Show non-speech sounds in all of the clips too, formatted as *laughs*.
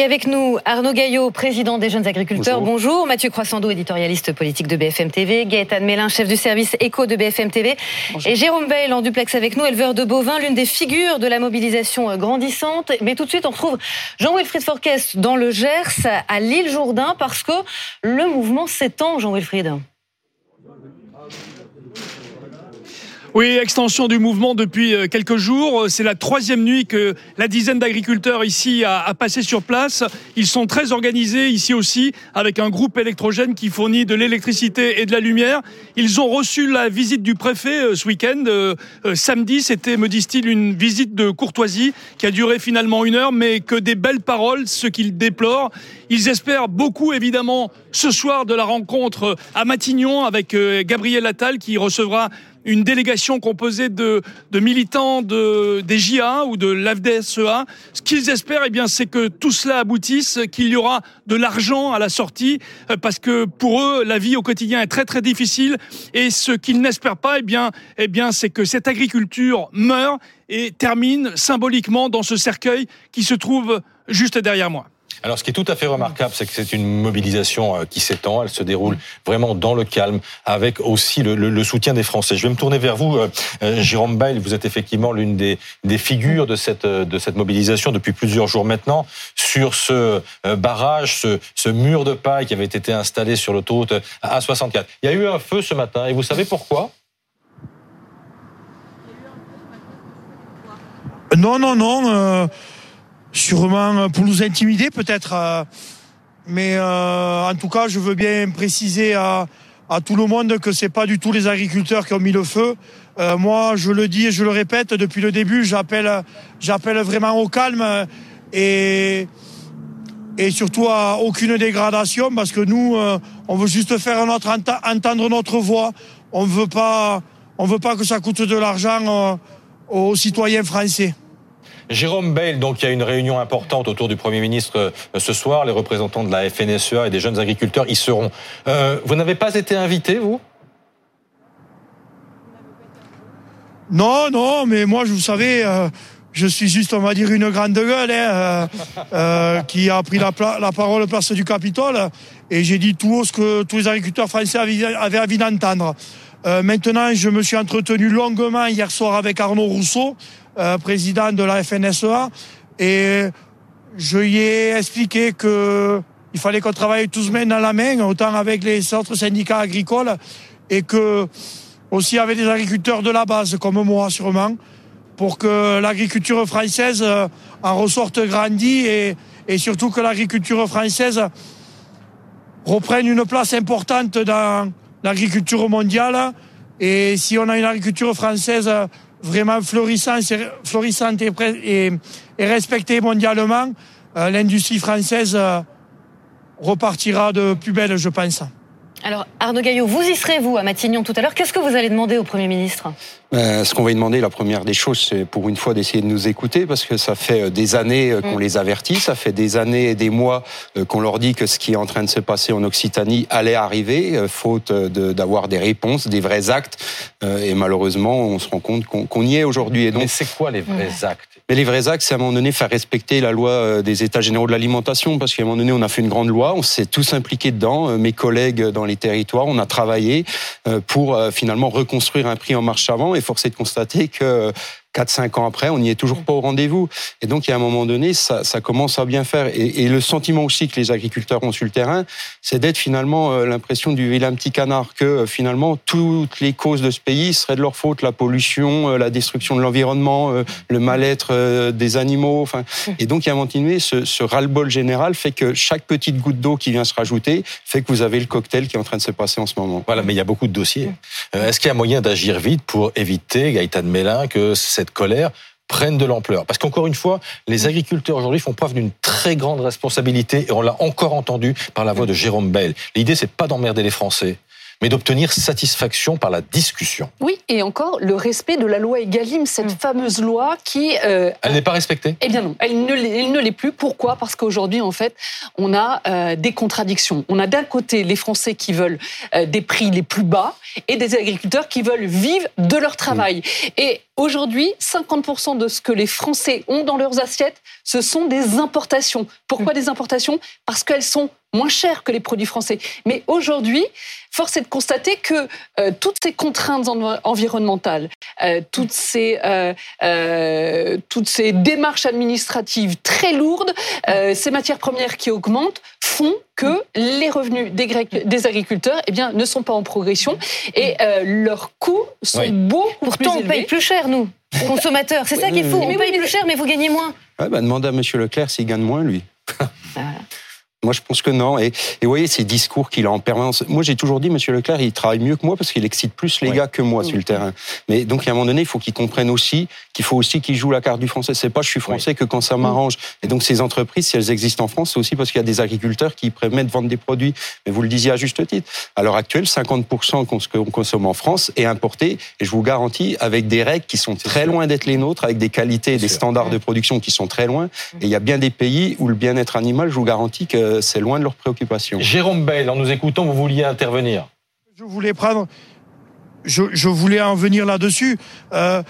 Et avec nous, Arnaud Gaillot, président des Jeunes Agriculteurs. Bonjour. Mathieu Croissando, éditorialiste politique de BFM TV. Gaëtan Mélin, chef du service éco de BFM TV. Et Jérôme Veil, en duplex avec nous, éleveur de bovins, l'une des figures de la mobilisation grandissante. Mais tout de suite, on retrouve Jean-Wilfried Forquest dans le Gers, à l'île Jourdain, parce que le mouvement s'étend, Jean-Wilfried. Oui, extension du mouvement depuis euh, quelques jours. C'est la troisième nuit que la dizaine d'agriculteurs ici a, passé sur place. Ils sont très organisés ici aussi, avec un groupe électrogène qui fournit de l'électricité et de la lumière. Ils ont reçu la visite du préfet euh, ce week-end. Euh, samedi, c'était, me disent-ils, une visite de courtoisie qui a duré finalement une heure, mais que des belles paroles, ce qu'ils déplorent. Ils espèrent beaucoup, évidemment, ce soir de la rencontre à Matignon avec Gabriel Attal qui recevra une délégation composée de, militants de, des JA ou de l'AFDSEA. Ce qu'ils espèrent, eh bien, c'est que tout cela aboutisse, qu'il y aura de l'argent à la sortie, euh, parce que pour eux, la vie au quotidien est très très difficile. Et ce qu'ils n'espèrent pas, eh bien, eh bien, c'est que cette agriculture meure et termine symboliquement dans ce cercueil qui se trouve juste derrière moi. Alors, ce qui est tout à fait remarquable, c'est que c'est une mobilisation euh, qui s'étend. Elle se déroule vraiment dans le calme, avec aussi le, soutien des Français. Je vais me tourner vers vous, euh, euh, Jérôme Bail. Vous êtes effectivement l'une des, figures de cette, de cette mobilisation depuis plusieurs jours maintenant sur ce barrage, ce mur de paille qui avait été installé sur l'autoroute A64. Il y a eu un feu ce matin, et vous savez pourquoi? Non, non, non. Sûrement pour nous intimider peut-être. Euh, mais euh, en tout cas, je veux bien préciser à, tout le monde que c'est pas du tout les agriculteurs qui ont mis le feu. Euh, moi, je le dis et je le répète depuis le début, j'appelle, j'appelle vraiment au calme et et surtout à aucune dégradation parce que nous, on veut juste faire entendre notre voix. On veut pas, on veut pas que ça coûte de l'argent aux citoyens français. Jérôme Bail, donc il y a une réunion importante autour du Premier ministre euh, ce soir. Les représentants de la FNSEA et des jeunes agriculteurs y seront. Euh, vous n'avez pas été invité, vous? Non, non, mais moi, vous savez, euh, je suis juste, on va dire, une grande gueule hein, qui a pris la, la, parole place du Capitole et j'ai dit tout ce que tous les agriculteurs français avaient envie d'entendre. Maintenant, je me suis entretenu longuement hier soir avec Arnaud Rousseau, euh, président de la FNSEA, et je lui ai expliqué que il fallait qu'on travaille tous main dans la main, autant avec les autres syndicats agricoles, et que aussi avec des agriculteurs de la base, comme moi sûrement, pour que l'agriculture française euh, en ressorte grandie et, et surtout que l'agriculture française reprenne une place importante dans l'agriculture mondiale. Et si on a une agriculture française vraiment florissante, et respectée mondialement, euh, l'industrie française euh, repartira de plus belle, je pense. Alors, Arnaud Gaillot, vous y serez, vous, à Matignon tout à l'heure. Qu'est-ce que vous allez demander au Premier ministre? Euh, Ce qu'on va lui demander, la première des choses, c'est pour une fois d'essayer de nous écouter, parce que ça fait euh, des années euh, qu'on mm. les avertit, ça fait des années et des mois qu'on leur dit que ce qui est en train de se passer en Occitanie allait arriver, faute d'avoir des réponses, des vrais actes. Et malheureusement, on se rend compte qu'on y est aujourd'hui. Mais c'est quoi les vrais actes? Mais les vrais actes, c'est à un moment donné faire respecter la loi des États généraux de l'alimentation, parce qu'à un moment donné, on a fait une grande loi, on s'est tous impliqués dedans. Mes collègues dans les territoires. On a travaillé euh, pour euh, finalement reconstruire un prix en marche avant et forcer de constater que 4-5 ans après, on n'y est toujours pas au rendez-vous. Et donc, il y a un moment donné, ça, commence à bien faire. Et, le sentiment aussi que les agriculteurs ont sur le terrain, c'est d'être finalement euh, l'impression du vilain petit canard, que euh, finalement, toutes les causes de ce pays seraient de leur faute. La pollution, euh, la destruction de l'environnement, le mal-être des animaux. Et donc, il y a un moment donné, ce, ce ras-le-bol général fait que chaque petite goutte d'eau qui vient se rajouter fait que vous avez le cocktail qui est en train de se passer en ce moment. Voilà, mais il y a beaucoup de dossiers. Est-ce qu'il y a moyen d'agir vite pour éviter, Gaëtan Mélin, que cette colère prenne de l'ampleur. Parce qu'encore une fois, les agriculteurs aujourd'hui font preuve d'une très grande responsabilité et on l'a encore entendu par la voix de Jérôme Bell. L'idée, c'est pas d'emmerder les Français, mais d'obtenir satisfaction par la discussion. Oui, et encore le respect de la loi Egalim, cette mm. fameuse loi qui... Euh, elle n'est pas respectée? Eh bien non, elle ne l'est plus. Pourquoi? Parce qu'aujourd'hui, en fait, on a euh, des contradictions. On a d'un côté les Français qui veulent euh, des prix les plus bas et des agriculteurs qui veulent vivre de leur travail. Mm. Et aujourd'hui, 50% de ce que les Français ont dans leurs assiettes, ce sont des importations. Pourquoi mm. des importations? Parce qu'elles sont moins chères que les produits français. Mais aujourd'hui, force est de constater que euh, toutes ces contraintes environnementales, euh, toutes, ces, euh, toutes ces démarches administratives très lourdes, ces matières premières qui augmentent, font que les revenus des, des agriculteurs eh bien, ne sont pas en progression et leurs coûts sont beaucoup Pourtant, plus élevés. on paye plus cher, nous, consommateurs. C'est ça qui est fou. On paye plus cher, mais vous gagnez moins. Ouais, bah, demandez à M. Leclerc s'il gagne moins, lui. Moi, je pense que non. Et, et vous voyez, ces discours qu'il a en permanence. Moi, j'ai toujours dit, Monsieur Leclerc, il travaille mieux que moi parce qu'il excite plus les gars que moi sur le terrain. Mais donc, à un moment donné, il faut qu'il comprenne aussi qu'il faut aussi qu'il joue la carte du français. C'est pas je suis français que quand ça m'arrange. Et donc, ces entreprises, si elles existent en France, c'est aussi parce qu'il y a des agriculteurs qui permettent de vendre des produits. Mais vous le disiez à juste titre. À l'heure actuelle, 50% qu'on consomme en France est importé. Et je vous garantis, avec des règles qui sont très loin d'être les nôtres, avec des qualités et des standards de production qui sont très loin. Et il y a bien des pays où le bien-être animal, je vous garantis que c'est loin de leurs préoccupations. Jérôme Bail, en nous écoutant, vous vouliez intervenir. Je voulais prendre, je, voulais en venir là-dessus. Euh,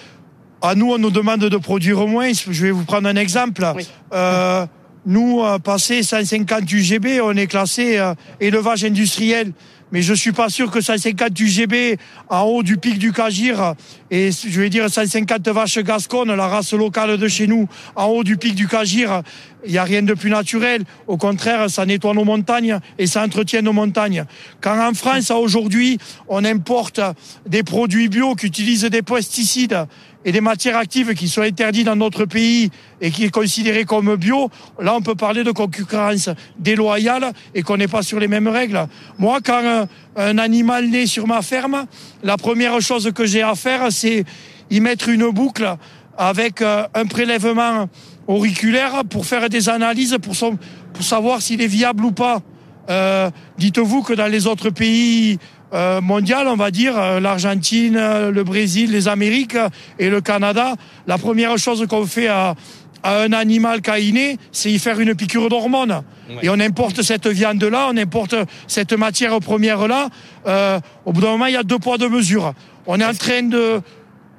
à nous, on nous demande de produire moins. Je vais vous prendre un exemple. Euh, nous, euh, passé 150 UGB, on est classé élevage industriel mais je suis pas sûr que 150 UGB en haut du pic du Cagir et je vais dire 150 vaches gasconnes, la race locale de chez nous, en haut du pic du Cagir, il n'y a rien de plus naturel. Au contraire, ça nettoie nos montagnes et ça entretient nos montagnes. Quand en France, aujourd'hui, on importe des produits bio qui utilisent des pesticides et des matières actives qui sont interdites dans notre pays et qui est considéré comme bio, là on peut parler de concurrence déloyale et qu'on n'est pas sur les mêmes règles. Moi, quand un, un animal naît sur ma ferme, la première chose que j'ai à faire, c'est y mettre une boucle avec euh, un prélèvement auriculaire pour faire des analyses pour, pour savoir s'il est viable ou pas. Euh, Dites-vous que dans les autres pays euh, mondial, on va dire, euh, l'Argentine, euh, le Brésil, les Amériques et le Canada, la première chose qu'on fait à, un animal caïné, c'est y faire une piqûre d'hormones. Et on importe cette viande-là, on importe cette matière première-là. au bout d'un moment, il y a deux poids, deux mesures. On est en train de,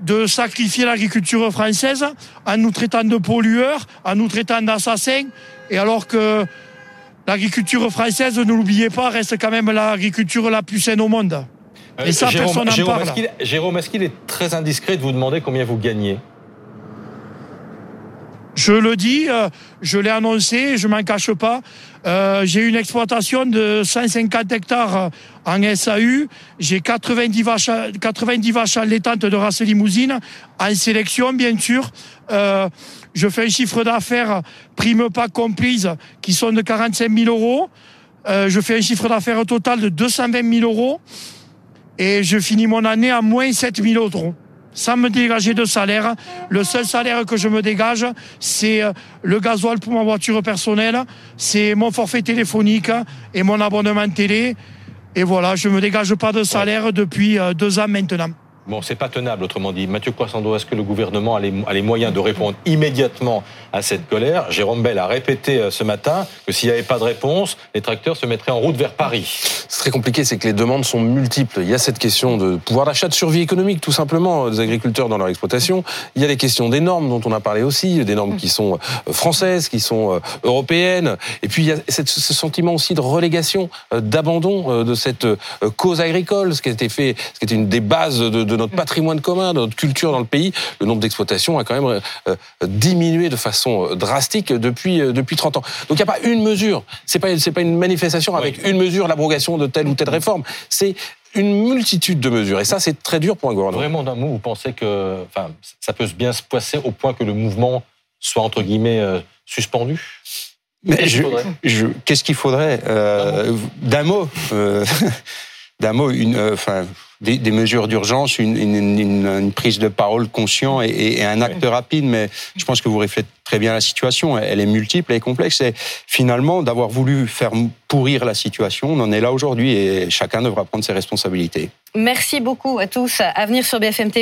de sacrifier l'agriculture française en nous traitant de pollueurs, en nous traitant d'assassins, et alors que l'agriculture française, ne l'oubliez pas, reste quand même l'agriculture la plus saine au monde. Euh, Et ça, personne n'en parle. Jérôme, est-ce qu'il est très indiscret de vous demander combien vous gagnez? Je le dis, euh, je l'ai annoncé, je m'en cache pas. Euh, j'ai une exploitation de 150 hectares en SAU. J'ai 90 vaches, 90 vaches allaitantes de race limousine en sélection, bien sûr. Euh, je fais un chiffre d'affaires prime pas comprise qui sont de 45 000 euros. Euh, je fais un chiffre d'affaires total de 220 000 euros. Et je finis mon année à moins 7 000 euros sans me dégager de salaire. Le seul salaire que je me dégage, c'est euh, le gasoil pour ma voiture personnelle, c'est mon forfait téléphonique et mon abonnement télé. Et voilà, je me dégage pas de salaire depuis euh, deux ans maintenant. Bon, c'est pas tenable, autrement dit. Mathieu Croissando, est-ce que le gouvernement a les, moyens de répondre immédiatement à cette colère? Jérôme Bell a répété euh, ce matin que s'il n'y avait pas de réponse, les tracteurs se mettraient en route vers Paris. C'est très compliqué, c'est que les demandes sont multiples. Il y a cette question de pouvoir d'achat, de survie économique, tout simplement, des agriculteurs dans leur exploitation. Il y a les questions des normes dont on a parlé aussi, des normes qui sont euh, françaises, qui sont euh, européennes. Et puis il y a ce sentiment aussi de relégation, d'abandon de cette cause agricole, ce qui a été fait, ce qui était une des bases de de notre patrimoine commun, de notre culture dans le pays, le nombre d'exploitations a quand même euh, diminué de façon euh, drastique depuis euh, depuis 30 ans. Donc il n'y a pas une mesure. C'est pas c'est pas une manifestation avec une mesure, l'abrogation de telle ou telle réforme. C'est une multitude de mesures. Et ça, c'est très dur pour un gouvernement. Vraiment, d'un mot, vous pensez que enfin, ça peut bien se passer au point que le mouvement soit, entre guillemets, suspendu? Qu'est-ce qu'il faudrait, Qu'est-ce qu'il faudrait? D'un mot d'un mot, *laughs* une, enfin, des, des, mesures d'urgence, une, une, une, prise de parole conscient et, et, un acte rapide. Mais je pense que vous reflétez très bien la situation. Elle est multiple, elle est complexe. Et finalement, d'avoir voulu faire pourrir la situation, on en est là aujourd'hui et chacun devra prendre ses responsabilités. Merci beaucoup à tous. À venir sur BFM TV.